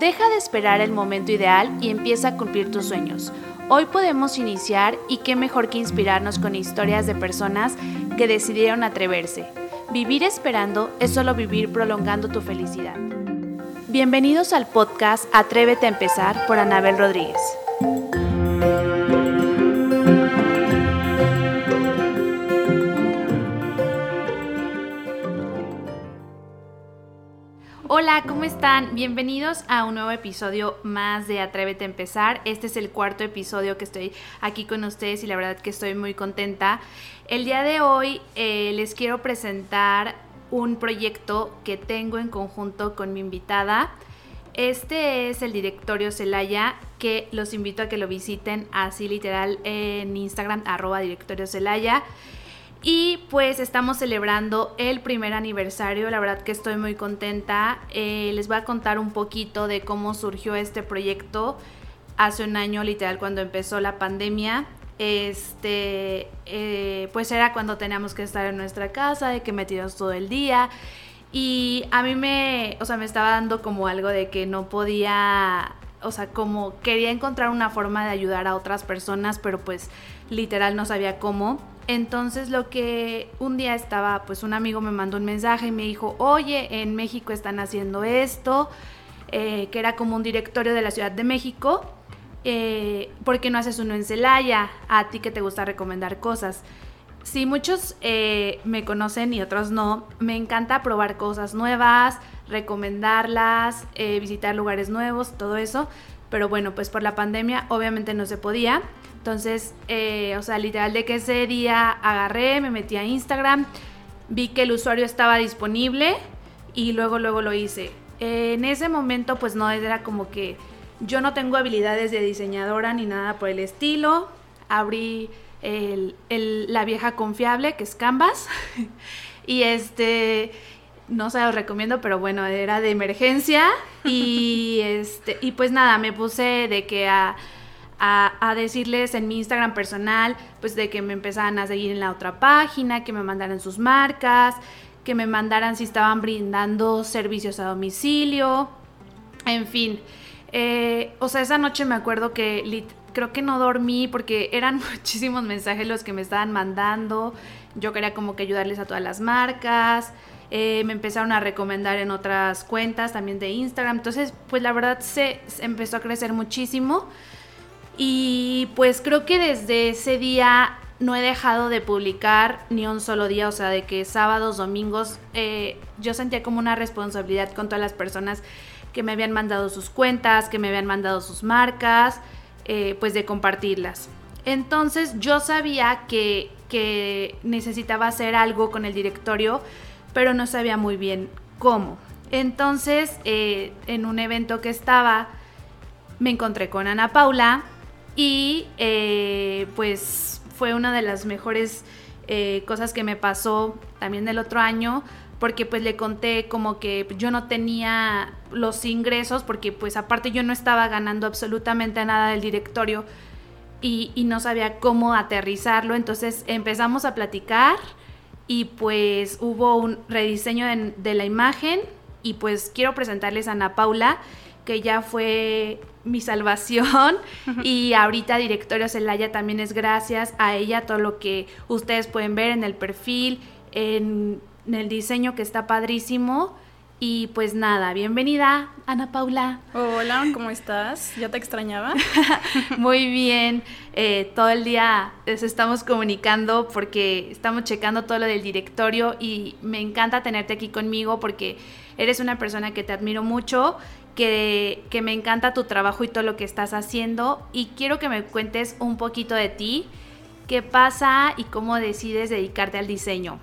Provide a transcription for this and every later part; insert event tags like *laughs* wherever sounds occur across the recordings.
Deja de esperar el momento ideal y empieza a cumplir tus sueños. Hoy podemos iniciar y qué mejor que inspirarnos con historias de personas que decidieron atreverse. Vivir esperando es solo vivir prolongando tu felicidad. Bienvenidos al podcast Atrévete a empezar por Anabel Rodríguez. Hola, ¿cómo están? Bienvenidos a un nuevo episodio más de Atrévete a empezar. Este es el cuarto episodio que estoy aquí con ustedes y la verdad que estoy muy contenta. El día de hoy eh, les quiero presentar un proyecto que tengo en conjunto con mi invitada. Este es el directorio Celaya, que los invito a que lo visiten así literal en Instagram, arroba directorio Celaya. Y pues estamos celebrando el primer aniversario, la verdad que estoy muy contenta. Eh, les voy a contar un poquito de cómo surgió este proyecto hace un año, literal, cuando empezó la pandemia. Este, eh, pues era cuando teníamos que estar en nuestra casa, de que metidos todo el día. Y a mí me, o sea, me estaba dando como algo de que no podía, o sea, como quería encontrar una forma de ayudar a otras personas, pero pues literal no sabía cómo. Entonces lo que un día estaba, pues un amigo me mandó un mensaje y me dijo, oye, en México están haciendo esto, eh, que era como un directorio de la Ciudad de México, eh, ¿por qué no haces uno en Celaya? A ti que te gusta recomendar cosas. Si muchos eh, me conocen y otros no, me encanta probar cosas nuevas, recomendarlas, visitar lugares nuevos, todo eso. Pero bueno, pues por la pandemia obviamente no se podía. Entonces, eh, o sea, literal de que ese día agarré, me metí a Instagram, vi que el usuario estaba disponible y luego, luego lo hice. en ese momento, pues no era como que yo no tengo habilidades de diseñadora ni nada por el estilo. Abrí la vieja confiable, que es Canvas. *laughs* y este, no se los recomiendo, pero bueno, era de emergencia. Y, *laughs* este, y pues nada, me puse de que a a, decirles en mi Instagram personal, pues de que me empezaran a seguir en la otra página, que me mandaran sus marcas, que me mandaran si estaban brindando servicios a domicilio, en fin. Eh, o sea, esa noche me acuerdo que creo que no dormí porque eran *laughs* muchísimos mensajes los que me estaban mandando. Yo quería como que ayudarles a todas las marcas. Eh, me empezaron a recomendar en otras cuentas también de Instagram. Entonces, pues la verdad se empezó a crecer muchísimo. Y pues creo que desde ese día no he dejado de publicar ni un solo día, o sea, de que sábados, domingos, eh, yo sentía como una responsabilidad con todas las personas que me habían mandado sus cuentas, que me habían mandado sus marcas, eh, pues de compartirlas. Entonces yo sabía que, que necesitaba hacer algo con el directorio, pero no sabía muy bien cómo. Entonces, eh, en un evento que estaba, me encontré con Ana Paula, y eh, pues fue una de las mejores eh, cosas que me pasó también el otro año porque pues le conté como que yo no tenía los ingresos porque pues aparte yo no estaba ganando absolutamente nada del directorio y, no sabía cómo aterrizarlo. Entonces empezamos a platicar y pues hubo un rediseño de la imagen y pues quiero presentarles a Ana Paula que ya fue mi salvación y ahorita Directorio Celaya también es gracias a ella todo lo que ustedes pueden ver en el perfil, en, el diseño que está padrísimo. Y pues nada, bienvenida, Ana Paula. Hola, ¿cómo estás? ¿Ya te extrañaba? *laughs* Muy bien, eh, todo el día les estamos comunicando porque estamos checando todo lo del directorio y me encanta tenerte aquí conmigo porque eres una persona que te admiro mucho que, me encanta tu trabajo y todo lo que estás haciendo y quiero que me cuentes un poquito de ti, qué pasa y cómo decides dedicarte al diseño.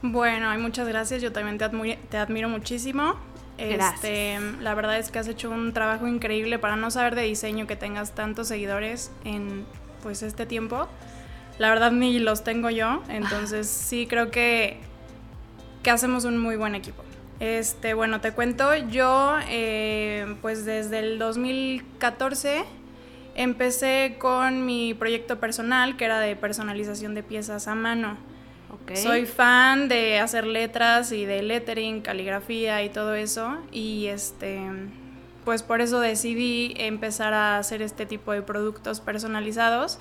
Bueno, muchas gracias, yo también te, admiro, te admiro muchísimo. Este, la verdad es que has hecho un trabajo increíble para no saber de diseño que tengas tantos seguidores en pues este tiempo. La verdad ni los tengo yo, entonces sí creo que, que hacemos un muy buen equipo. Este, bueno, te cuento, yo eh, pues desde el 2014 empecé con mi proyecto personal que era de personalización de piezas a mano. Soy fan de hacer letras y de lettering, caligrafía y todo eso. Y este, pues por eso decidí empezar a hacer este tipo de productos personalizados.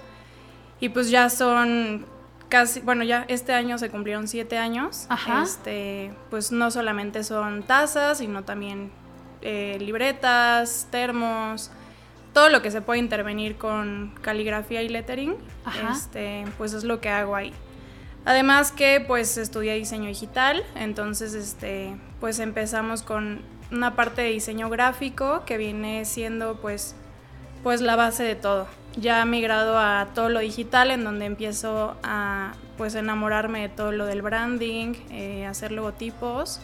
Y pues ya son casi, bueno, ya este año se cumplieron siete años. Ajá. Este, pues no solamente son tazas, sino también eh, libretas, termos, todo lo que se puede intervenir con caligrafía y lettering, este, pues es lo que hago ahí. Además que pues estudié diseño digital, entonces este, pues empezamos con una parte de diseño gráfico que viene siendo pues, pues la base de todo. Ya he migrado a todo lo digital en donde empiezo a pues enamorarme de todo lo del branding, eh, hacer logotipos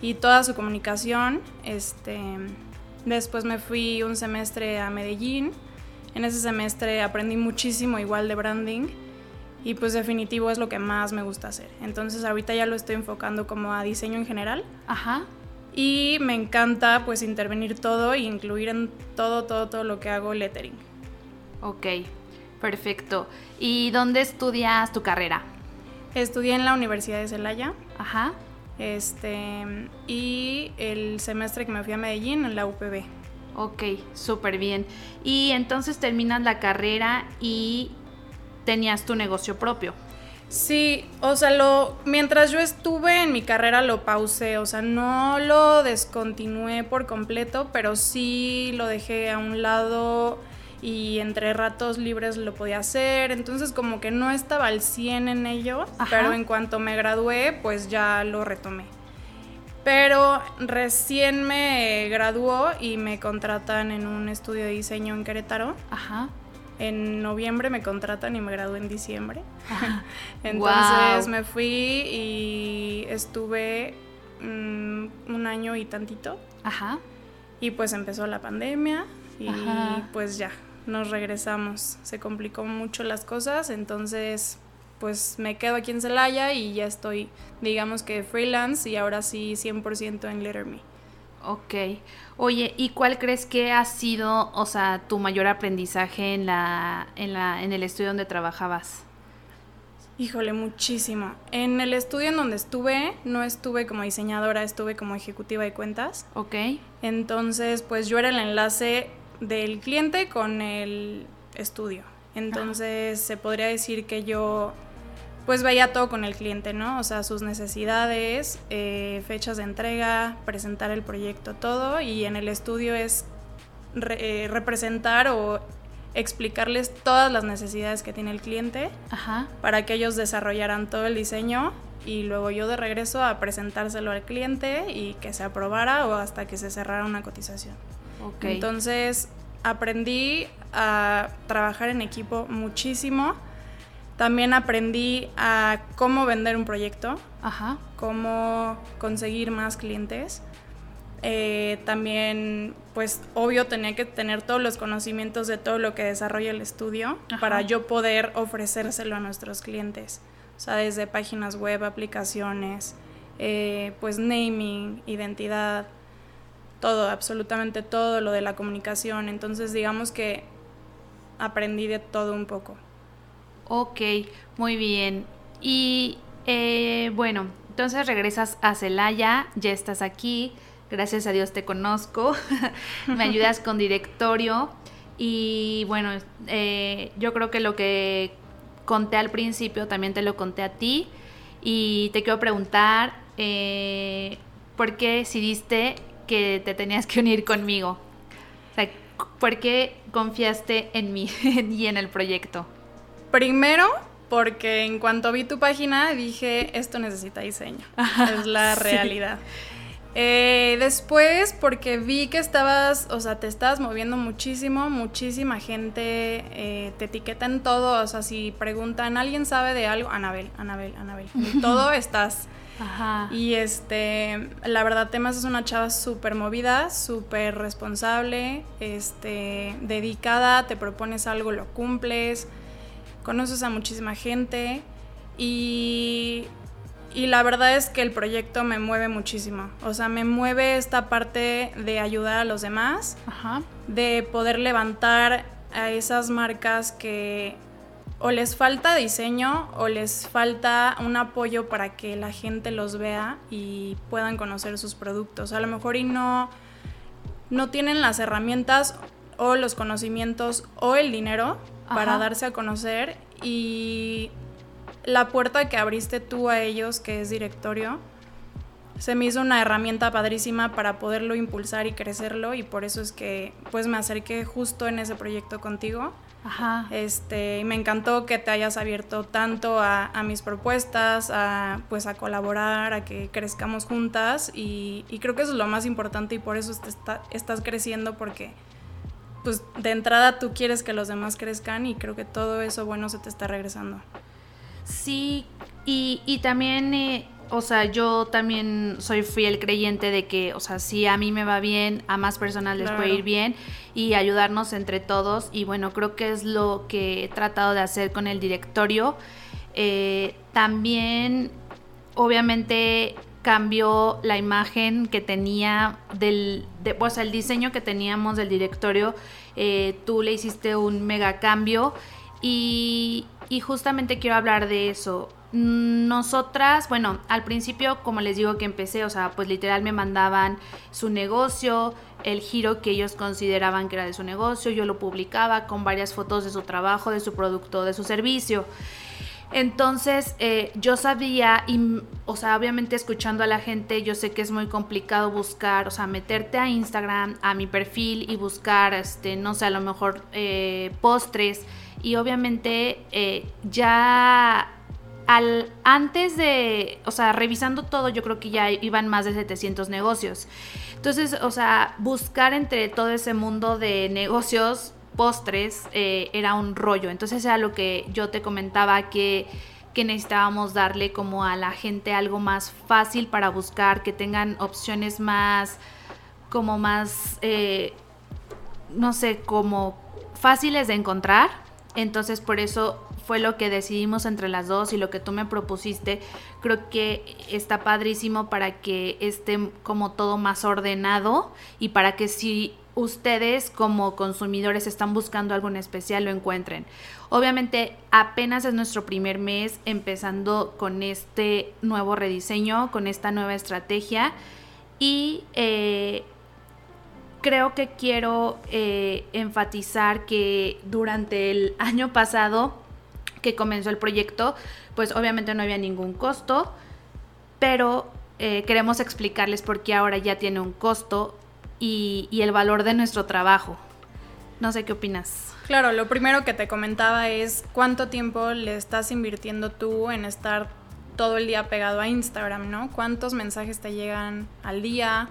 y toda su comunicación. Este, después me fui un semestre a Medellín. En ese semestre aprendí muchísimo igual de branding y pues definitivo es lo que más me gusta hacer. Entonces ahorita ya lo estoy enfocando como a diseño en general. Ajá. Y me encanta pues intervenir todo e incluir en todo, todo, todo lo que hago lettering. Ok, perfecto. ¿Y dónde estudias tu carrera? Estudié en la Universidad de Celaya. Ajá. Este, y el semestre que me fui a Medellín en la UPB. Ok, súper bien. Y entonces terminas la carrera y tenías tu negocio propio. Sí, o sea, lo, mientras yo estuve en mi carrera lo pausé, o sea, no lo descontinué por completo, pero sí lo dejé a un lado y entre ratos libres lo podía hacer, entonces como que no estaba al 100 en ello, pero en cuanto me gradué, pues ya lo retomé. Pero recién me graduó y me contratan en un estudio de diseño en Querétaro. Ajá. En noviembre me contratan y me gradué en diciembre. *laughs* Entonces me fui y estuve mm, un año y tantito. Ajá. Y pues empezó la pandemia y pues ya, nos regresamos. Se complicó mucho las cosas, entonces pues me quedo aquí en Celaya y ya estoy, digamos que freelance y ahora sí 100% en Letter Me. Ok. Oye, ¿y cuál crees que ha sido, o sea, tu mayor aprendizaje en la, en la, en el estudio donde trabajabas? Híjole, muchísimo. En el estudio en donde estuve, no estuve como diseñadora, estuve como ejecutiva de cuentas. Ok. Entonces, pues yo era el enlace del cliente con el estudio. Entonces se podría decir que yo pues veía todo con el cliente, ¿no? O sea, sus necesidades, eh, fechas de entrega, presentar el proyecto, todo. Y en el estudio es eh, representar o explicarles todas las necesidades que tiene el cliente para que ellos desarrollaran todo el diseño y luego yo de regreso a presentárselo al cliente y que se aprobara o hasta que se cerrara una cotización. Entonces aprendí a trabajar en equipo muchísimo. También aprendí a cómo vender un proyecto, cómo conseguir más clientes. Eh, también, pues obvio, tenía que tener todos los conocimientos de todo lo que desarrolla el estudio para yo poder ofrecérselo a nuestros clientes. O sea, desde páginas web, aplicaciones, eh, pues naming, identidad, todo, absolutamente todo lo de la comunicación. Entonces, digamos que aprendí de todo un poco. Ok, muy bien. Y eh, bueno, entonces regresas a Celaya, ya estás aquí, gracias a Dios te conozco, *laughs* me ayudas *laughs* con directorio y bueno, eh, yo creo que lo que conté al principio también te lo conté a ti y te quiero preguntar eh, por qué decidiste que te tenías que unir conmigo? O sea, ¿por qué confiaste en mí *laughs* y en el proyecto? Primero, porque en cuanto vi tu página dije, esto necesita diseño. es la realidad. Eh, después, porque vi que estabas, o sea, te estabas moviendo muchísimo, muchísima gente eh, te etiqueta en todo, o sea, si preguntan, ¿alguien sabe de algo? Anabel, Anabel, Anabel. En *laughs* todo estás. Ajá. Y este, la verdad, Temas es una chava súper movida, súper responsable, este, dedicada, te propones algo, lo cumples, conoces a muchísima gente y, y la verdad es que el proyecto me mueve muchísimo. O sea, me mueve esta parte de ayudar a los demás, Ajá. de poder levantar a esas marcas que o les falta diseño o les falta un apoyo para que la gente los vea y puedan conocer sus productos. A lo mejor y no no tienen las herramientas o los conocimientos o el dinero para darse a conocer y la puerta que abriste tú a ellos, que es directorio, se me hizo una herramienta padrísima para poderlo impulsar y crecerlo y por eso es que pues me acerqué justo en ese proyecto contigo. Ajá. Este, y me encantó que te hayas abierto tanto a, mis propuestas, a pues a colaborar, a que crezcamos juntas y, creo que eso es lo más importante y por eso estás creciendo porque pues de entrada tú quieres que los demás crezcan y creo que todo eso bueno se te está regresando. Sí, y, y también, eh, o sea, yo también soy fiel creyente de que, o sea, si a mí me va bien, a más personas les puede ir bien y ayudarnos entre todos. Y bueno, creo que es lo que he tratado de hacer con el directorio. Eh, también, obviamente, cambió la imagen que tenía del, o sea, el diseño que teníamos del directorio, eh, tú le hiciste un mega cambio y, y justamente quiero hablar de eso. Nosotras, bueno, al principio, como les digo que empecé, o sea, pues literal me mandaban su negocio, el giro que ellos consideraban que era de su negocio, yo lo publicaba con varias fotos de su trabajo, de su producto, de su servicio. Entonces eh, yo sabía, y, o sea, obviamente escuchando a la gente, yo sé que es muy complicado buscar, o sea, meterte a Instagram, a mi perfil y buscar, este, no sé, a lo mejor eh, postres. Y obviamente eh, ya al, antes de, o sea, revisando todo, yo creo que ya iban más de 700 negocios. Entonces, o sea, buscar entre todo ese mundo de negocios postres eh, era un rollo. Entonces era lo que yo te comentaba que, que necesitábamos darle como a la gente algo más fácil para buscar, que tengan opciones más, como más, eh, no sé, como fáciles de encontrar. Entonces por eso fue lo que decidimos entre las dos y lo que tú me propusiste. Creo que está padrísimo para que esté como todo más ordenado y para que si ustedes como consumidores están buscando algo en especial lo encuentren. Obviamente apenas es nuestro primer mes empezando con este nuevo rediseño, con esta nueva estrategia y eh, creo que quiero eh, enfatizar que durante el año pasado que comenzó el proyecto, pues obviamente no había ningún costo, pero eh, queremos explicarles por qué ahora ya tiene un costo y, el valor de nuestro trabajo. No sé qué opinas. Claro, lo primero que te comentaba es cuánto tiempo le estás invirtiendo tú en estar todo el día pegado a Instagram, ¿no? ¿Cuántos mensajes te llegan al día?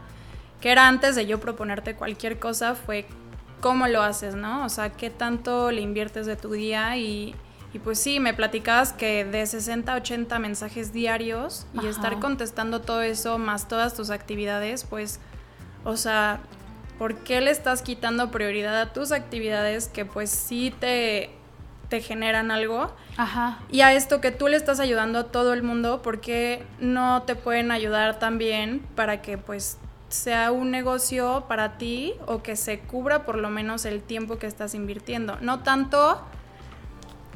Que era antes de yo proponerte cualquier cosa, fue cómo lo haces, ¿no? O sea, qué tanto le inviertes de tu día y, y pues sí, me platicabas que de 60 a 80 mensajes diarios y estar contestando todo eso más todas tus actividades, pues o sea, ¿por qué le estás quitando prioridad a tus actividades que pues sí te, te generan algo? Ajá. Y a esto que tú le estás ayudando a todo el mundo, ¿por qué no te pueden ayudar también para que pues sea un negocio para ti o que se cubra por lo menos el tiempo que estás invirtiendo? No tanto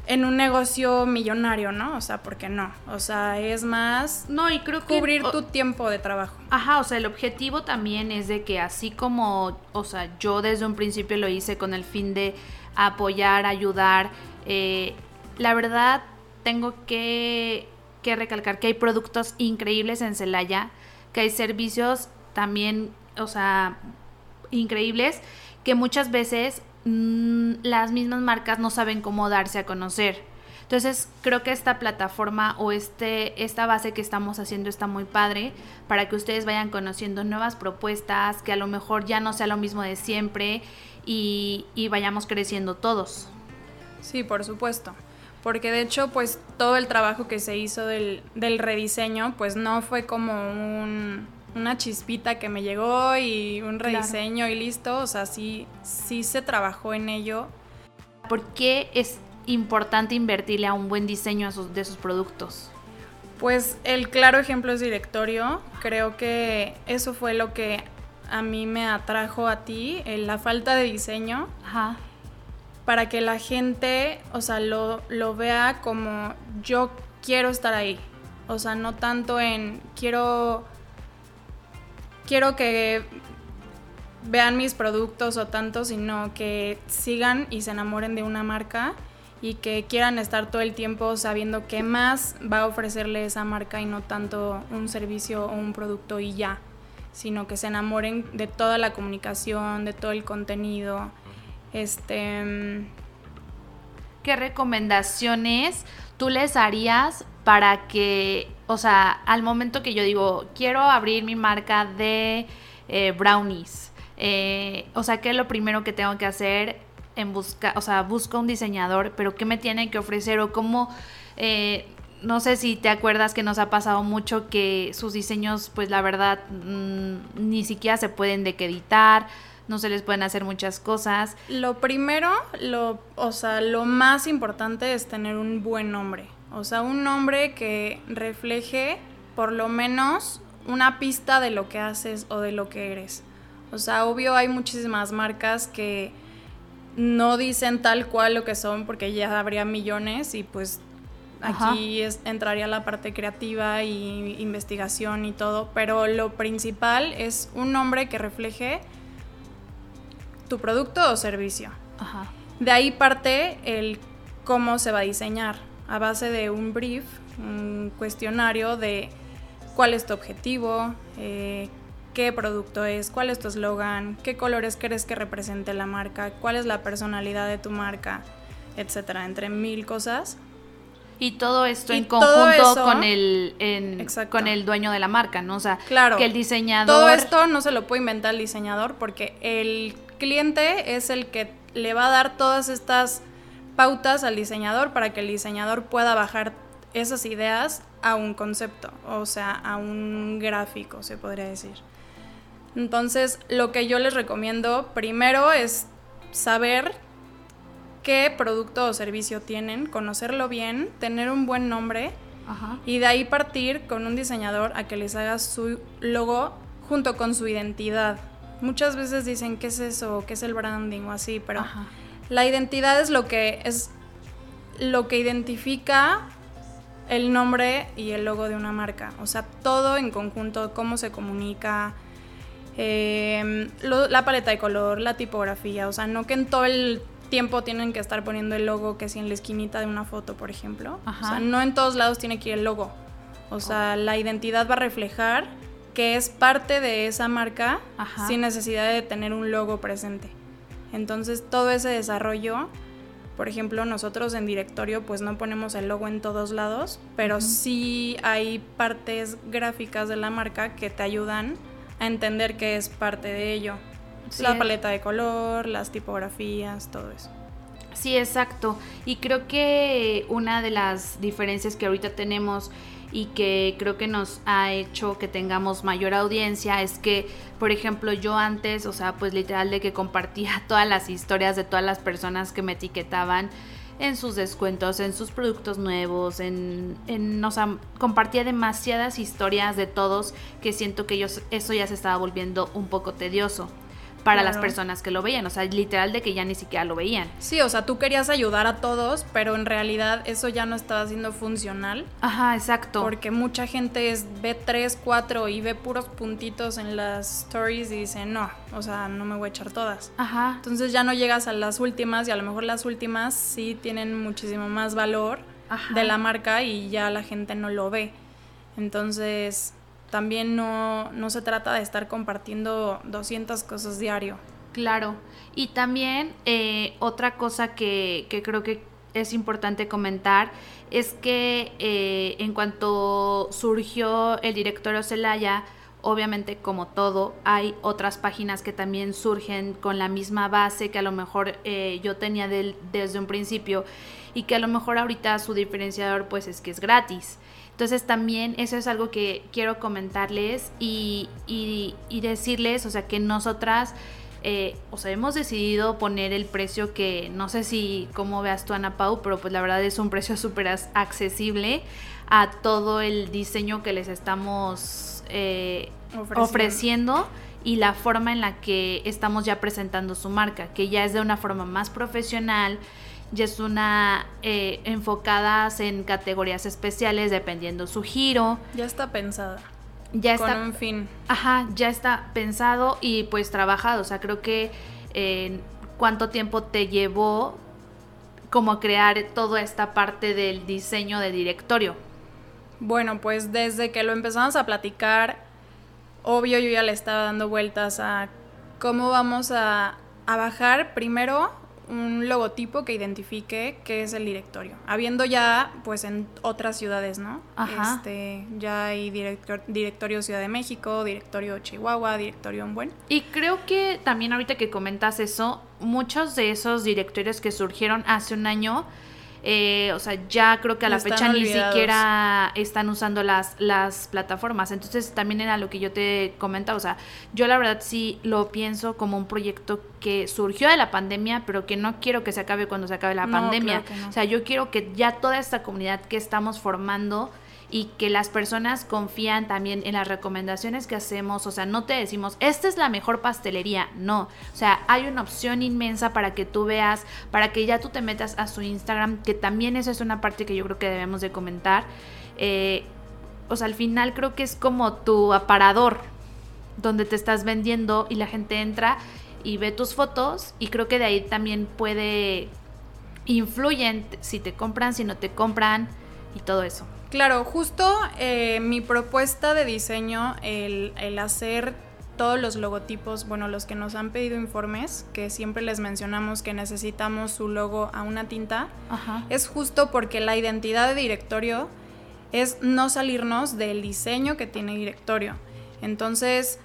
en un negocio millonario, ¿no? O sea, ¿por qué no? O sea, es más no y creo que cubrir tu tiempo de trabajo. Ajá, o sea, el objetivo también es de que así como, o sea, yo desde un principio lo hice con el fin de apoyar, ayudar, eh, la verdad tengo que, que recalcar que hay productos increíbles en Celaya, que hay servicios también, o sea, increíbles, que muchas veces Mm, las mismas marcas no saben cómo darse a conocer. Entonces creo que esta plataforma o este, esta base que estamos haciendo está muy padre para que ustedes vayan conociendo nuevas propuestas, que a lo mejor ya no sea lo mismo de siempre y, y vayamos creciendo todos. Sí, por supuesto. Porque de hecho, pues todo el trabajo que se hizo del, del rediseño, pues no fue como un una chispita que me llegó y un rediseño y listo. O sea, sí, sí se trabajó en ello. ¿Por qué es importante invertirle a un buen diseño de sus productos? Pues el claro ejemplo es directorio. Creo que eso fue lo que a mí me atrajo a ti, la falta de diseño. Ajá. Para que la gente, o sea, lo, lo vea como yo quiero estar ahí. O sea, no tanto en quiero quiero que vean mis productos o tanto, sino que sigan y se enamoren de una marca y que quieran estar todo el tiempo sabiendo qué más va a ofrecerle esa marca y no tanto un servicio o un producto y ya, sino que se enamoren de toda la comunicación, de todo el contenido. Este ¿Qué recomendaciones tú les harías para que, o sea, al momento que yo digo, quiero abrir mi marca de eh, brownies, eh, o sea, ¿qué es lo primero que tengo que hacer en busca, o sea, busco un diseñador, pero qué me tiene que ofrecer o cómo, eh, no sé si te acuerdas que nos ha pasado mucho que sus diseños, pues la verdad, mm, ni siquiera se pueden de editar, no se les pueden hacer muchas cosas. Lo primero, lo, o sea, lo más importante es tener un buen nombre, o sea, un nombre que refleje por lo menos una pista de lo que haces o de lo que eres. O sea, obvio hay muchísimas marcas que no dicen tal cual lo que son porque ya habría millones y pues aquí entraría la parte creativa y investigación y todo, pero lo principal es un nombre que refleje tu producto o servicio. De ahí parte el cómo se va a diseñar a base de un brief, un cuestionario de cuál es tu objetivo, eh, qué producto es, cuál es tu eslogan, qué colores crees que represente la marca, cuál es la personalidad de tu marca, etcétera, entre mil cosas. Y todo esto en conjunto con el con el dueño de la marca, ¿no? O sea, claro, que el diseñador Todo esto no se lo puede inventar el diseñador porque el cliente es el que le va a dar todas estas pautas al diseñador para que el diseñador pueda bajar esas ideas a un concepto, o sea, a un gráfico, se podría decir. Entonces, lo que yo les recomiendo primero es saber qué producto o servicio tienen, conocerlo bien, tener un buen nombre y de ahí partir con un diseñador a que les haga su logo junto con su identidad. Muchas veces dicen qué es eso, qué es el branding o así, pero la identidad es lo que es lo que identifica el nombre y el logo de una marca. O sea, todo en conjunto, cómo se comunica, eh, la paleta de color, la tipografía. O sea, no que en todo el tiempo tienen que estar poniendo el logo que si en la esquinita de una foto, por ejemplo. O sea, no en todos lados tiene que ir el logo. O sea, la identidad va a reflejar que es parte de esa marca sin necesidad de tener un logo presente. Entonces, todo ese desarrollo por ejemplo, nosotros en directorio pues no ponemos el logo en todos lados, pero sí hay partes gráficas de la marca que te ayudan a entender que es parte de ello. la paleta de color, las tipografías, todo eso. Sí, exacto. Y creo que una de las diferencias que ahorita tenemos y que creo que nos ha hecho que tengamos mayor audiencia es que, por ejemplo, yo antes, o sea, pues literal de que compartía *laughs* todas las historias de todas las personas que me etiquetaban en sus descuentos, en sus productos nuevos, en, en o sea, compartía demasiadas historias de todos que siento que ellos, eso ya se estaba volviendo un poco tedioso para las personas que lo veían, o sea, literal de que ya ni siquiera lo veían. Sí, o sea, tú querías ayudar a todos, pero en realidad eso ya no estaba siendo funcional. Ajá, exacto. Porque mucha gente es, ve 3, 4 y ve puros puntitos en las stories y dice, no, o sea, no me voy a echar todas. Ajá. Entonces ya no llegas a las últimas y a lo mejor las últimas sí tienen muchísimo más valor de la marca y ya la gente no lo ve. Entonces, también no, se trata de estar compartiendo 200 cosas diario. Claro, y también eh, otra cosa que, creo que es importante comentar es que eh, en cuanto surgió el directorio Celaya, obviamente como todo, hay otras páginas que también surgen con la misma base que a lo mejor eh, yo tenía desde un principio y que a lo mejor ahorita su diferenciador pues es que es gratis. Entonces también eso es algo que quiero comentarles y, decirles, o sea, que nosotras, eh, o sea, hemos decidido poner el precio que, no sé si cómo veas tú, Ana Pau, pero pues la verdad es un precio *laughs* súper accesible a todo el diseño que les estamos eh, ofreciendo y la forma en la que estamos ya presentando su marca, que ya es de una forma más profesional, ya es una eh, enfocadas en categorías especiales dependiendo su giro. Ya está pensada. ya está, con un fin. Ajá, ya está pensado y pues trabajado. O sea, creo que eh, cuánto tiempo te llevó como crear toda esta parte del diseño de directorio. Bueno, pues desde que lo empezamos a platicar, obvio yo ya le estaba dando vueltas a cómo vamos a, a bajar primero un logotipo que identifique qué es el directorio. Habiendo ya, pues en otras ciudades, ¿no? Ajá. Este, ya hay directorio Ciudad de México, directorio Chihuahua, directorio en Buen. Y creo que también ahorita que comentas eso, muchos de esos directorios que surgieron hace un año eh, o sea, ya creo que a la fecha ni siquiera están usando las, las plataformas. Entonces también era lo que yo te comentaba, o sea, yo la verdad sí lo pienso como un proyecto que surgió de la pandemia, pero que no quiero que se acabe cuando se acabe la pandemia. O sea, yo quiero que ya toda esta comunidad que estamos formando y que las personas confían también en las recomendaciones que hacemos. O sea, no te decimos, esta es la mejor pastelería. No. O sea, hay una opción inmensa para que tú veas, para que ya tú te metas a su Instagram, que también eso es una parte que yo creo que debemos de comentar. Eh, o sea, al final creo que es como tu aparador donde te estás vendiendo y la gente entra y ve tus fotos y creo que de ahí también puede influyen si te compran, si no te compran y todo eso. Claro, justo eh, mi propuesta de diseño, el, hacer todos los logotipos, bueno, los que nos han pedido informes, que siempre les mencionamos que necesitamos su logo a una tinta, es justo porque la identidad de directorio es no salirnos del diseño que tiene directorio. Entonces,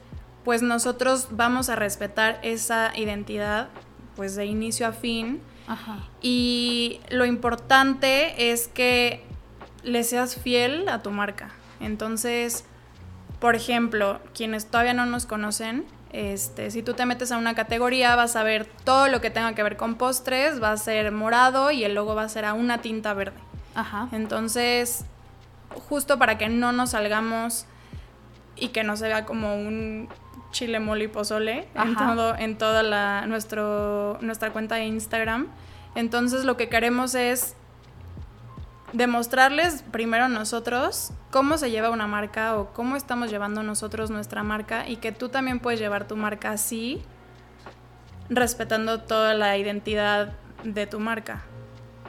pues nosotros vamos a respetar esa identidad, pues de inicio a fin. Y lo importante es que le seas fiel a tu marca. Entonces, por ejemplo, quienes todavía no nos conocen, este, si tú te metes a una categoría vas a ver todo lo que tenga que ver con postres, va a ser morado y el logo va a ser a una tinta verde. Ajá. Entonces, justo para que no nos salgamos y que no se vea como un chile mole y pozole en todo en toda la nuestro nuestra cuenta de Instagram. Entonces, lo que queremos es demostrarles primero nosotros cómo se lleva una marca o cómo estamos llevando nosotros nuestra marca y que tú también puedes llevar tu marca así, respetando toda la identidad de tu marca.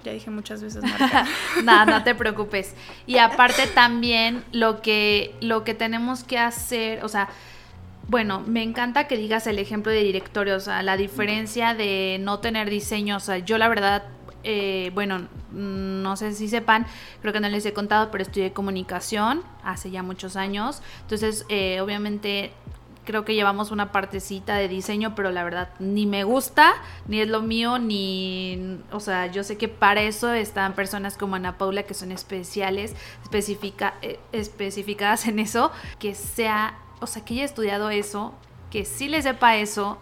Ya dije muchas veces marca. *laughs* no, no te preocupes. Y aparte también lo que, lo que tenemos que hacer, o sea, bueno, me encanta que digas el ejemplo de directorio, o sea, la diferencia de no tener diseño, o sea, yo la verdad eh, bueno, no sé si sepan, creo que no les he contado, pero estudié comunicación hace ya muchos años. Entonces, eh, obviamente, creo que llevamos una partecita de diseño, pero la verdad ni me gusta, ni es lo mío, ni, o sea, yo sé que para eso están personas como Ana Paula que son especiales, especifica, eh, especificadas en eso, que sea, o sea, que haya estudiado eso, que sí le sepa eso,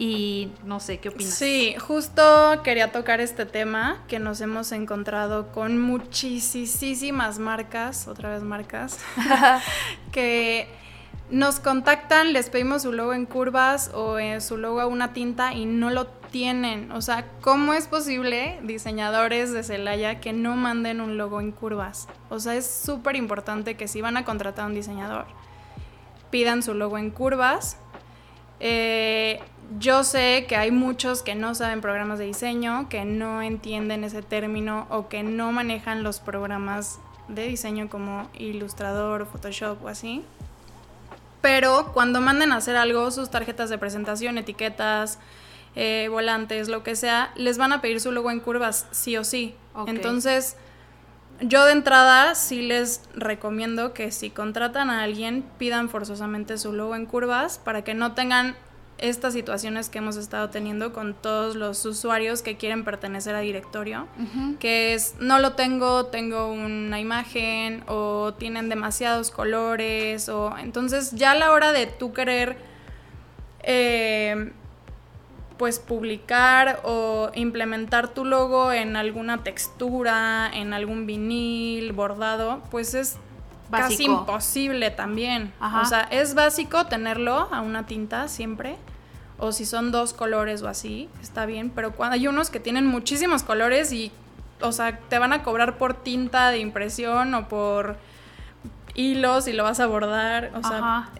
y no sé, ¿qué opinas? Sí, justo quería tocar este tema que nos hemos encontrado con muchísimas marcas, otra vez marcas, *laughs* *laughs* que nos contactan, les pedimos su logo en curvas o eh, su logo a una tinta y no lo tienen. O sea, ¿cómo es posible, diseñadores de Celaya, que no manden un logo en curvas? O sea, es súper importante que si van a contratar a un diseñador, pidan su logo en curvas. Eh, yo sé que hay muchos que no saben programas de diseño, que no entienden ese término o que no manejan los programas de diseño como Illustrator, Photoshop o así. Pero cuando manden a hacer algo, sus tarjetas de presentación, etiquetas, eh, volantes, lo que sea, les van a pedir su logo en curvas, sí o sí. Entonces, yo de entrada sí les recomiendo que si contratan a alguien, pidan forzosamente su logo en curvas para que no tengan estas situaciones que hemos estado teniendo con todos los usuarios que quieren pertenecer a directorio, que es no lo tengo, tengo una imagen o tienen demasiados colores o entonces ya a la hora de tú querer eh, pues publicar o implementar tu logo en alguna textura, en algún vinil, bordado, pues es casi imposible también. O sea, es básico tenerlo a una tinta siempre. O si son dos colores o así, está bien. Pero cuando hay unos que tienen muchísimos colores y, o sea, te van a cobrar por tinta de impresión o por hilos y lo vas a bordar, o sea...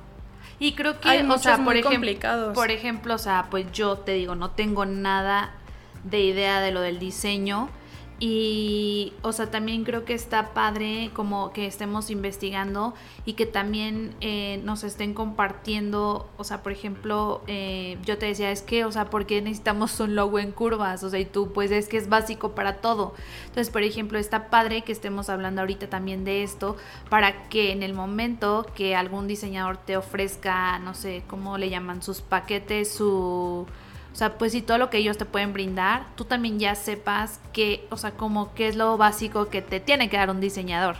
Y creo que, o sea, por ejemplo, por ejemplo, o sea, pues yo te digo, no tengo nada de idea de lo del diseño, y, o sea, también creo que está padre como que estemos investigando y que también eh, nos estén compartiendo, o sea, por ejemplo, eh, yo te decía, es que, o sea, ¿por qué necesitamos un logo en curvas? O sea, y tú, pues es que es básico para todo. Entonces, por ejemplo, está padre que estemos hablando ahorita también de esto para que en el momento que algún diseñador te ofrezca, no sé, ¿cómo le llaman? Sus paquetes, su sea, pues si todo lo que ellos te pueden brindar, tú también ya sepas que, o sea, como qué es lo básico que te tiene que dar un diseñador.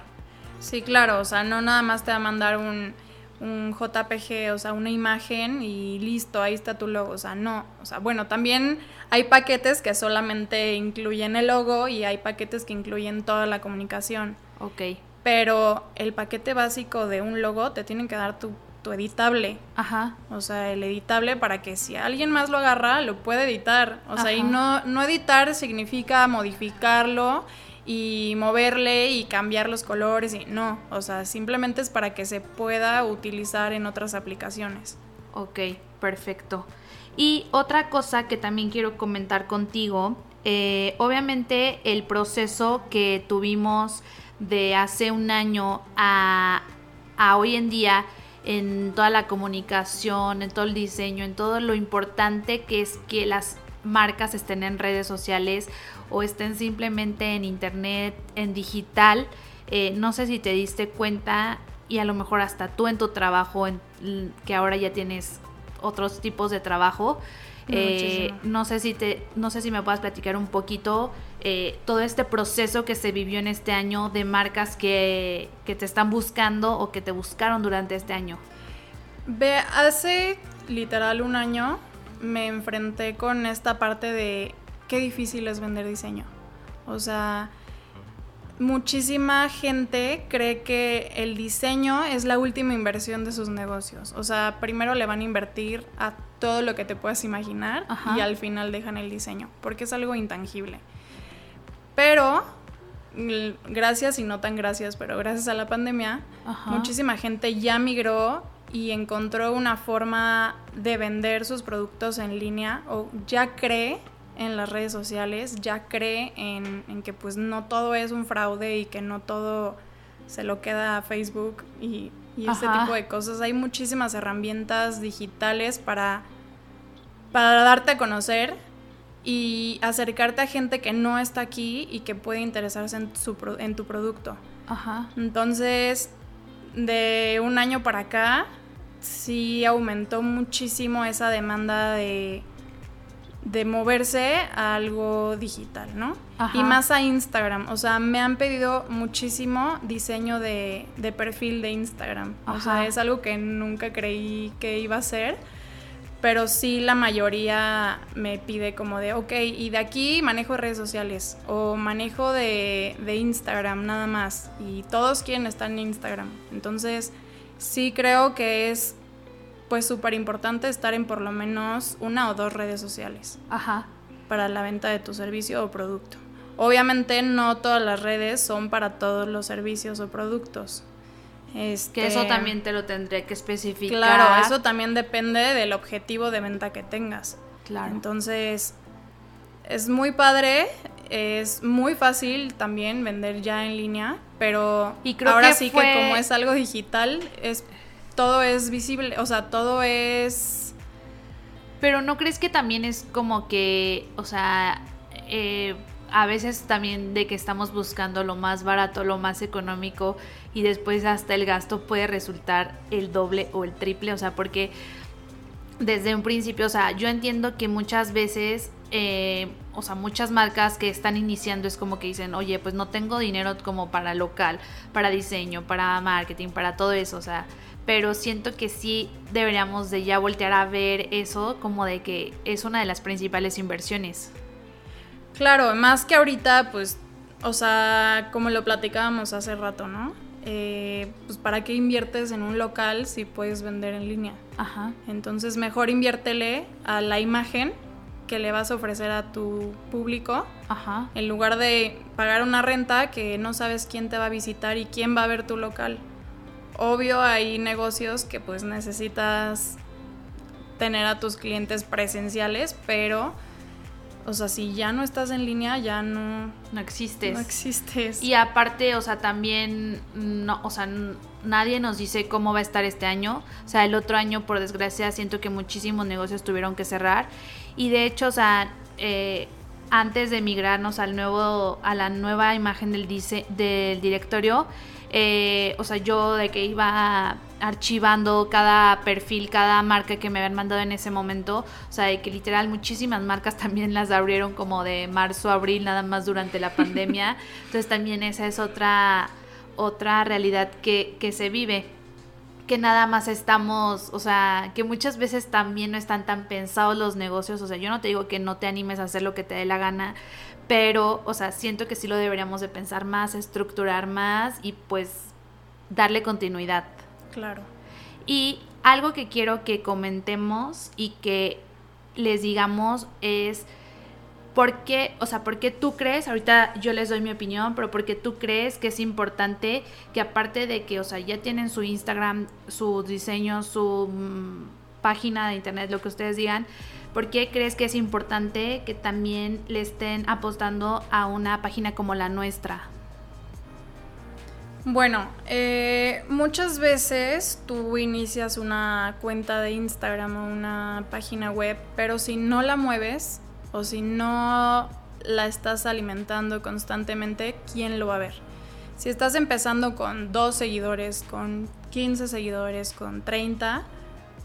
Sí, claro, o sea, no nada más te va a mandar un, un JPG, o sea, una imagen y listo, ahí está tu logo, o sea, no, o sea, bueno, también hay paquetes que solamente incluyen el logo y hay paquetes que incluyen toda la comunicación. Ok. Pero el paquete básico de un logo te tienen que dar tu tu editable. Ajá. O sea, el editable para que si alguien más lo agarra, lo puede editar. O sea, y no, no editar significa modificarlo y moverle y cambiar los colores y no, o sea, simplemente es para que se pueda utilizar en otras aplicaciones. Ok, perfecto. Y otra cosa que también quiero comentar contigo, eh, obviamente el proceso que tuvimos de hace un año a, a hoy en día, en toda la comunicación, en todo el diseño, en todo lo importante que es que las marcas estén en redes sociales o estén simplemente en internet, en digital. Eh, no sé si te diste cuenta y a lo mejor hasta tú en tu trabajo, en, que ahora ya tienes otros tipos de trabajo, eh, no sé si te, no sé si me puedas platicar un poquito eh, todo este proceso que se vivió en este año de marcas que, que, te están buscando o que te buscaron durante este año. Ve, hace literal un año me enfrenté con esta parte de qué difícil es vender diseño. O sea, muchísima gente cree que el diseño es la última inversión de sus negocios. O sea, primero le van a invertir a todo lo que te puedas imaginar y al final dejan el diseño, porque es algo intangible. Pero, gracias y no tan gracias, pero gracias a la pandemia, muchísima gente ya migró y encontró una forma de vender sus productos en línea o ya cree en las redes sociales, ya cree en, que pues no todo es un fraude y que no todo se lo queda a Facebook y, y ese tipo de cosas. Hay muchísimas herramientas digitales para, para darte a conocer y acercarte a gente que no está aquí y que puede interesarse en, su, en tu producto. Ajá. Entonces, de un año para acá, sí aumentó muchísimo esa demanda de de moverse a algo digital, ¿no? Y más a Instagram. O sea, me han pedido muchísimo diseño de, perfil de Instagram. O sea, es algo que nunca creí que iba a ser. Pero sí la mayoría me pide como de, ok, y de aquí manejo redes sociales o manejo de, de Instagram nada más. Y todos quieren estar en Instagram. Entonces, sí creo que es pues súper importante estar en por lo menos una o dos redes sociales. Ajá. Para la venta de tu servicio o producto. Obviamente no todas las redes son para todos los servicios o productos. Este, que eso también te lo tendré que especificar. Claro, eso también depende del objetivo de venta que tengas. Claro. Entonces, es muy padre, es muy fácil también vender ya en línea, pero y creo ahora sí que como es algo digital, es todo es visible, o sea, todo es... Pero ¿no crees que también es como que, o sea, eh, a veces también de que estamos buscando lo más barato, lo más económico y después hasta el gasto puede resultar el doble o el triple, o sea, porque desde un principio, o sea, yo entiendo que muchas veces, eh, o sea, muchas marcas que están iniciando es como que dicen, oye, pues no tengo dinero como para local, para diseño, para marketing, para todo eso, o sea, pero siento que sí deberíamos de ya voltear a ver eso como de que es una de las principales inversiones. Claro, más que ahorita, pues, o sea, como lo platicábamos hace rato, ¿no? Eh, pues, ¿para qué inviertes en un local si puedes vender en línea? Ajá. Entonces, mejor inviértele a la imagen que le vas a ofrecer a tu público. Ajá. En lugar de pagar una renta que no sabes quién te va a visitar y quién va a ver tu local obvio hay negocios que pues necesitas tener a tus clientes presenciales, pero o sea, si ya no estás en línea, ya no... No existes. No existes. Y aparte, o sea, también, no, o sea, nadie nos dice cómo va a estar este año. O sea, el otro año, por desgracia, siento que muchísimos negocios tuvieron que cerrar. Y de hecho, o sea, eh, antes de migrarnos al nuevo, a la nueva imagen del, dice, del directorio, eh, o sea, yo de que iba archivando cada perfil, cada marca que me habían mandado en ese momento, o sea, de que literal muchísimas marcas *laughs* también las abrieron como de marzo a abril, nada más durante la pandemia. *laughs* Entonces también esa es otra, otra realidad que, que se vive que nada más estamos, o sea, que muchas veces también no están tan pensados los negocios, o sea, yo no te digo que no te animes a hacer lo que te dé la gana, pero, o sea, siento que sí lo deberíamos de pensar más, estructurar más y pues darle continuidad. Claro. Y algo que quiero que comentemos y que les digamos es por qué, o sea, por qué tú crees, ahorita yo les doy mi opinión, pero por qué tú crees que es importante que aparte de que, o sea, ya tienen su Instagram, su diseño, su mm, página de internet, lo que ustedes digan, ¿Por qué crees que es importante que también le estén apostando a una página como la nuestra? Bueno, eh, muchas veces tú inicias una cuenta de Instagram o una página web, pero si no la mueves o si no la estás alimentando constantemente, ¿quién lo va a ver? Si estás empezando con dos seguidores, con 15 seguidores, con 30,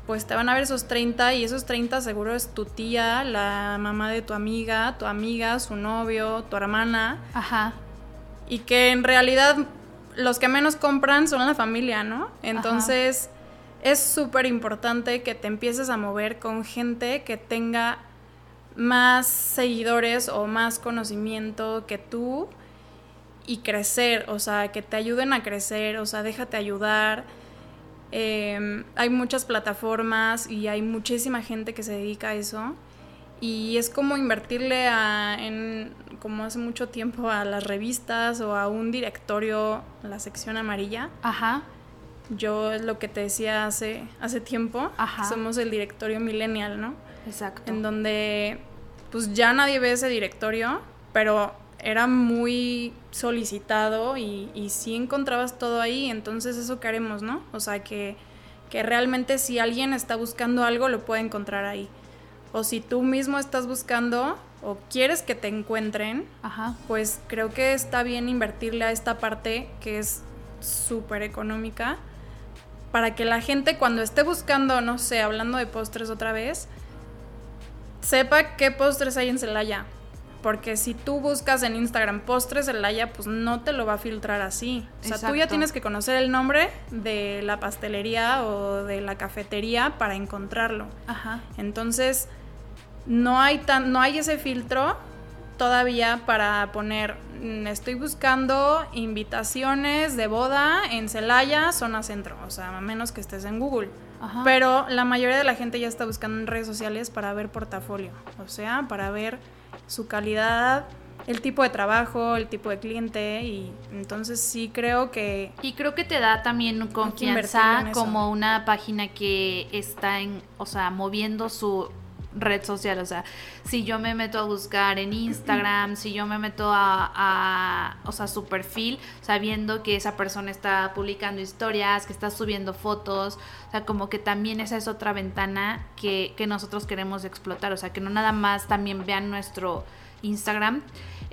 pues te van a ver esos 30 y esos 30 seguro es tu tía, la mamá de tu amiga, tu amiga, su novio, tu hermana. Ajá. Y que en realidad los que menos compran son la familia, ¿no? Entonces es súper importante que te empieces a mover con gente que tenga más seguidores o más conocimiento que tú y crecer, o sea, que te ayuden a crecer, o sea, déjate ayudar Em, hay muchas plataformas y hay muchísima gente que se dedica a eso. Y es como invertirle a, en, como hace mucho tiempo, a las revistas o a un directorio, la sección amarilla. Ajá. Yo es lo que te decía hace, hace tiempo. Ajá. Somos el directorio millennial, ¿no? Exacto. En donde pues ya nadie ve ese directorio, pero era muy solicitado y, y sí encontrabas todo ahí, entonces eso queremos, ¿no? O sea, que, que realmente si alguien está buscando algo, lo puede encontrar ahí. O si tú mismo estás buscando o quieres que te encuentren, pues creo que está bien invertirle a esta parte que es súper económica para que la gente cuando esté buscando, no sé, hablando de postres otra vez, sepa qué postres hay en Celaya porque si tú buscas en Instagram postres de Laya, pues no te lo va a filtrar así. O sea, tú ya tienes que conocer el nombre de la pastelería o de la cafetería para encontrarlo. Ajá. Entonces, no hay tan, no hay ese filtro todavía para poner mm, estoy buscando invitaciones de boda en Celaya, zona centro, o sea, a menos que estés en Google. Ajá. Pero la mayoría de la gente ya está buscando en redes sociales para ver portafolio, o sea, para ver su calidad, el tipo de trabajo, el tipo de cliente y entonces sí creo que... Y creo que te da también confianza como una página que está en, o sea, moviendo su red social, o sea, si yo me meto a buscar en Instagram, si yo me meto a, o sea, su perfil, sabiendo que esa persona está publicando historias, que está subiendo fotos, o sea, como que también esa es otra ventana que, que nosotros queremos explotar, o sea, que no nada más también vean nuestro Instagram,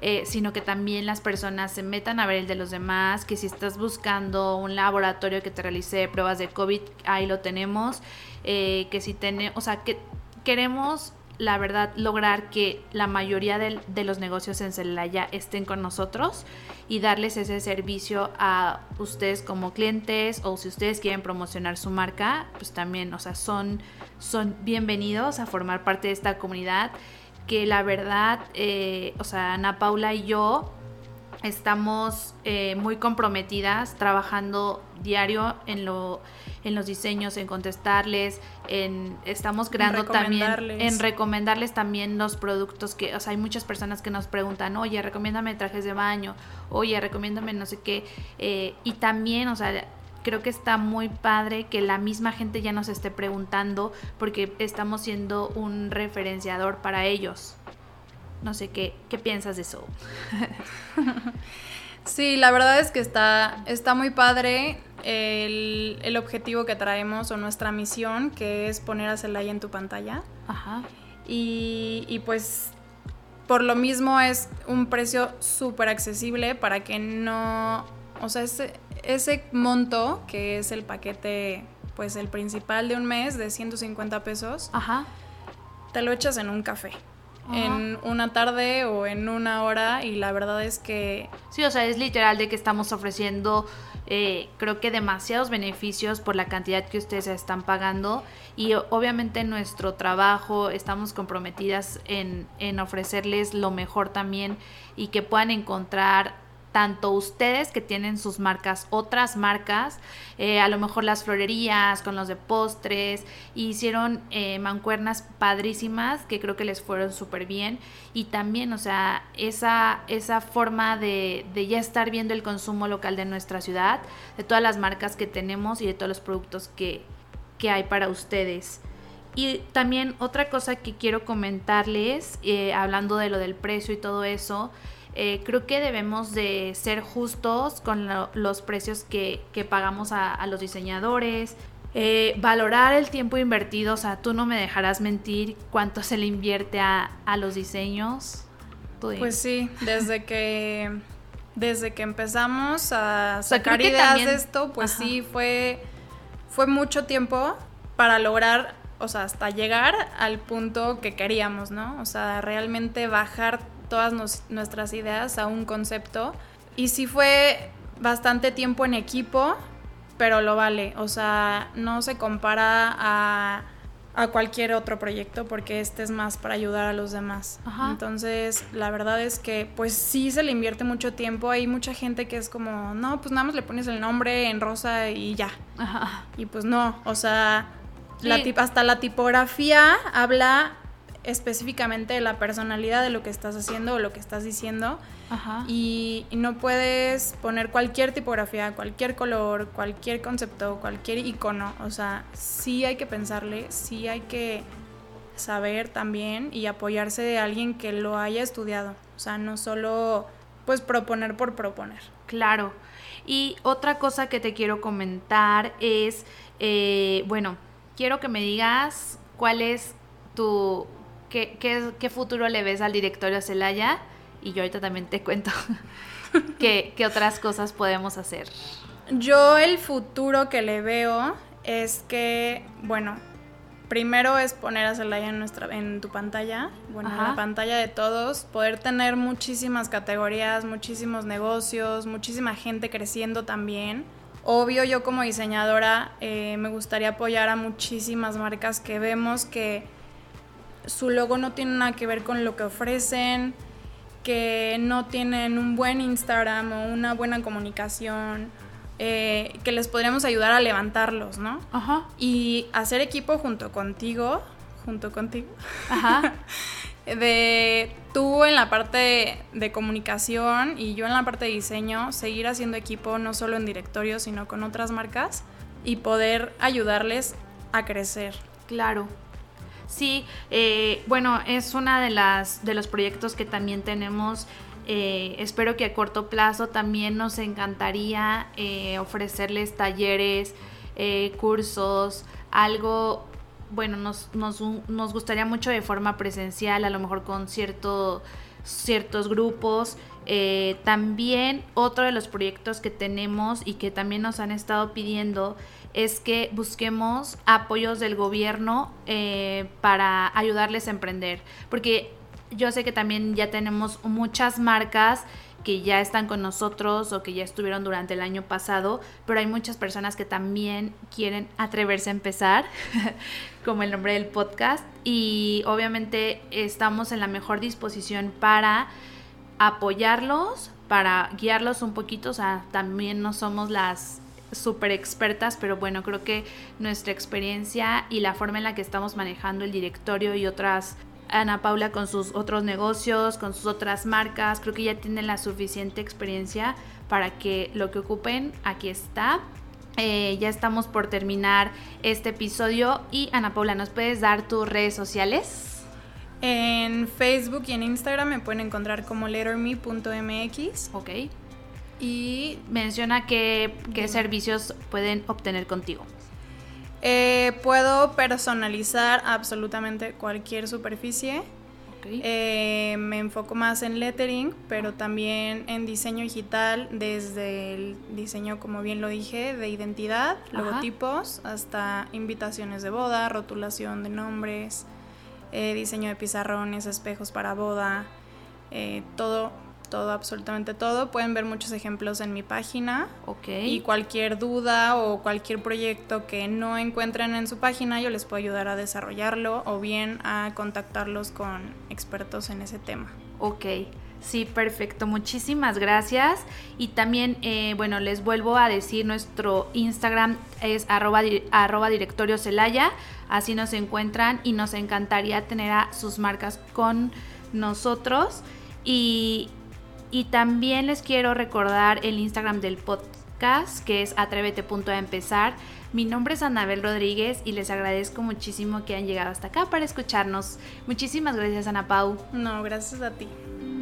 eh, sino que también las personas se metan a ver el de los demás, que si estás buscando un laboratorio que te realice pruebas de COVID, ahí lo tenemos, eh, que si tenemos, o sea, que queremos la verdad lograr que la mayoría de, los negocios en Celaya estén con nosotros y darles ese servicio a ustedes como clientes o si ustedes quieren promocionar su marca, pues también, o sea, son, son bienvenidos a formar parte de esta comunidad que la verdad, eh, o sea, Ana Paula y yo estamos eh, muy comprometidas trabajando diario en lo en los diseños, en contestarles, en estamos creando también en recomendarles también los productos que, o sea, hay muchas personas que nos preguntan, oye, recomiéndame trajes de baño, oye, recomiéndame no sé qué, eh, y también, o sea, creo que está muy padre que la misma gente ya nos esté preguntando porque estamos siendo un referenciador para ellos. No sé qué, qué piensas de eso. *laughs* sí, la verdad es que está, está muy padre el, el, objetivo que traemos o nuestra misión, que es poner a Celaya en tu pantalla. Ajá. Y, y pues por lo mismo es un precio súper accesible para que no, o sea, ese, ese monto, que es el paquete, pues el principal de un mes de 150 pesos, Ajá. te lo echas en un café. En una tarde o en una hora y la verdad es que... Sí, o sea, es literal de que estamos ofreciendo eh, creo que demasiados beneficios por la cantidad que ustedes están pagando y obviamente nuestro trabajo estamos comprometidas en, en ofrecerles lo mejor también y que puedan encontrar tanto ustedes que tienen sus marcas, otras marcas, eh, a lo mejor las florerías con los de postres, hicieron eh, mancuernas padrísimas que creo que les fueron súper bien y también, o sea, esa, esa forma de, de ya estar viendo el consumo local de nuestra ciudad, de todas las marcas que tenemos y de todos los productos que, que hay para ustedes. Y también otra cosa que quiero comentarles, eh, hablando de lo del precio y todo eso, eh, creo que debemos de ser justos con los precios que, pagamos a, los diseñadores, eh, valorar el tiempo invertido, o sea, tú no me dejarás mentir cuánto se le invierte a, los diseños. Pues sí, desde que desde que empezamos a sacar ideas de esto, pues sí fue fue mucho tiempo para lograr, o sea, hasta llegar al punto que queríamos, ¿no? O sea, realmente bajar todas nuestras ideas a un concepto. Y sí fue bastante tiempo en equipo, pero lo vale. O sea, no se compara a, a cualquier otro proyecto porque este es más para ayudar a los demás. Entonces, la verdad es que pues sí se le invierte mucho tiempo. Hay mucha gente que es como, no, pues nada más le pones el nombre en rosa y ya. Y pues no, o sea, la hasta la tipografía habla específicamente de la personalidad de lo que estás haciendo o lo que estás diciendo. Y, no puedes poner cualquier tipografía, cualquier color, cualquier concepto, cualquier icono. O sea, sí hay que pensarle, sí hay que saber también y apoyarse de alguien que lo haya estudiado. O sea, no solo pues proponer por proponer. Claro. Y otra cosa que te quiero comentar es, eh, bueno, quiero que me digas cuál es tu ¿Qué, futuro le ves al directorio Celaya? Y yo ahorita también te cuento *laughs* qué, otras cosas podemos hacer. Yo el futuro que le veo es que, bueno, primero es poner a Celaya en, nuestra, en tu pantalla, bueno, en la pantalla de todos, poder tener muchísimas categorías, muchísimos negocios, muchísima gente creciendo también. Obvio, yo como diseñadora eh, me gustaría apoyar a muchísimas marcas que vemos que su logo no tiene nada que ver con lo que ofrecen, que no tienen un buen Instagram o una buena comunicación, eh, que les podríamos ayudar a levantarlos, ¿no? Ajá. Y hacer equipo junto contigo, junto contigo. Ajá. *laughs* de tú en la parte de, comunicación y yo en la parte de diseño, seguir haciendo equipo no solo en directorio, sino con otras marcas y poder ayudarles a crecer. Claro. Sí, eh, bueno, es una de las de los proyectos que también tenemos. Eh, espero que a corto plazo también nos encantaría eh, ofrecerles talleres, cursos, algo, bueno, nos, nos, nos, gustaría mucho de forma presencial, a lo mejor con cierto, ciertos grupos. también otro de los proyectos que tenemos y que también nos han estado pidiendo es que busquemos apoyos del gobierno eh, para ayudarles a emprender. Porque yo sé que también ya tenemos muchas marcas que ya están con nosotros o que ya estuvieron durante el año pasado, pero hay muchas personas que también quieren atreverse a empezar, *laughs* como el nombre del podcast, y obviamente estamos en la mejor disposición para apoyarlos, para guiarlos un poquito, o sea, también no somos las súper expertas, pero bueno, creo que nuestra experiencia y la forma en la que estamos manejando el directorio y otras, Ana Paula con sus otros negocios, con sus otras marcas, creo que ya tienen la suficiente experiencia para que lo que ocupen aquí está. Eh, ya estamos por terminar este episodio y Ana Paula, ¿nos puedes dar tus redes sociales? En Facebook y en Instagram me pueden encontrar como letterme.mx. Ok. Y menciona qué, servicios pueden obtener contigo. Eh, puedo personalizar absolutamente cualquier superficie. Eh, me enfoco más en lettering, pero también en diseño digital, desde el diseño, como bien lo dije, de identidad, logotipos, hasta invitaciones de boda, rotulación de nombres, eh, diseño de pizarrones, espejos para boda, todo todo, absolutamente todo. Pueden ver muchos ejemplos en mi página. Ok. Y cualquier duda o cualquier proyecto que no encuentren en su página, yo les puedo ayudar a desarrollarlo o bien a contactarlos con expertos en ese tema. Ok. Sí, perfecto. Muchísimas gracias. Y también, eh, bueno, les vuelvo a decir, nuestro Instagram es arroba, arroba directorio Celaya. Así nos encuentran y nos encantaría tener a sus marcas con nosotros. Y, y también les quiero recordar el Instagram del podcast, que es atrévete.a Mi nombre es Anabel Rodríguez y les agradezco muchísimo que hayan llegado hasta acá para escucharnos. Muchísimas gracias, Ana Pau. No, gracias a ti.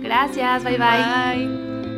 Gracias, bye. bye. bye.